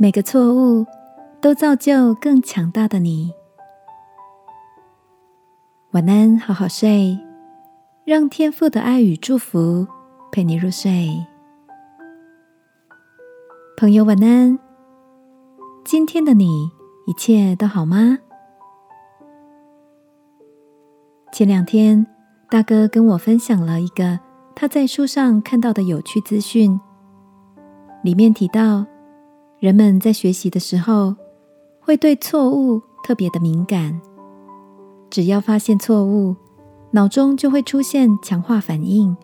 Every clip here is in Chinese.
每个错误都造就更强大的你。晚安，好好睡，让天父的爱与祝福陪你入睡。朋友，晚安。今天的你一切都好吗？前两天，大哥跟我分享了一个他在书上看到的有趣资讯，里面提到。人们在学习的时候，会对错误特别的敏感。只要发现错误，脑中就会出现强化反应。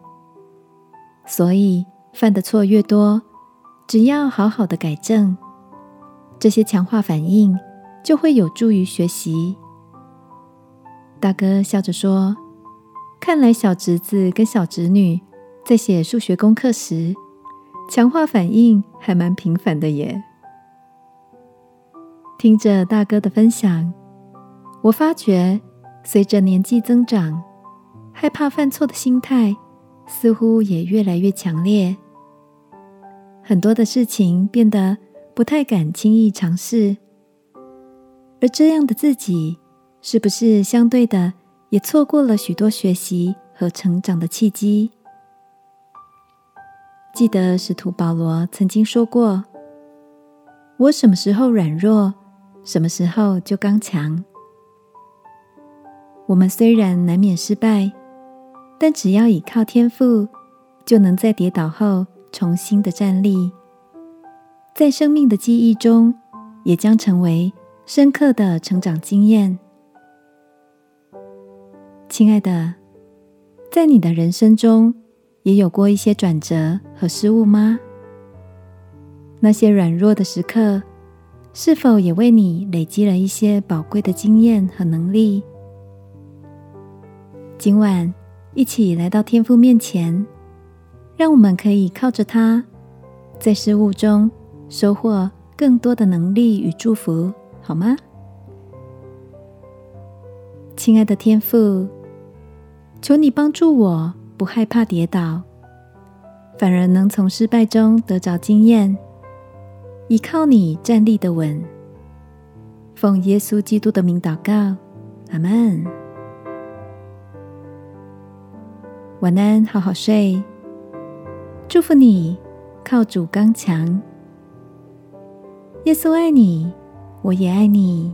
所以犯的错越多，只要好好的改正，这些强化反应就会有助于学习。大哥笑着说：“看来小侄子跟小侄女在写数学功课时。”强化反应还蛮频繁的耶。听着大哥的分享，我发觉随着年纪增长，害怕犯错的心态似乎也越来越强烈。很多的事情变得不太敢轻易尝试，而这样的自己，是不是相对的也错过了许多学习和成长的契机？记得使徒保罗曾经说过：“我什么时候软弱，什么时候就刚强。”我们虽然难免失败，但只要倚靠天赋，就能在跌倒后重新的站立，在生命的记忆中，也将成为深刻的成长经验。亲爱的，在你的人生中。也有过一些转折和失误吗？那些软弱的时刻，是否也为你累积了一些宝贵的经验和能力？今晚一起来到天父面前，让我们可以靠着他，在失误中收获更多的能力与祝福，好吗？亲爱的天父，求你帮助我。不害怕跌倒，反而能从失败中得着经验，依靠你站立的稳。奉耶稣基督的名祷告，阿门。晚安，好好睡。祝福你，靠主刚强。耶稣爱你，我也爱你。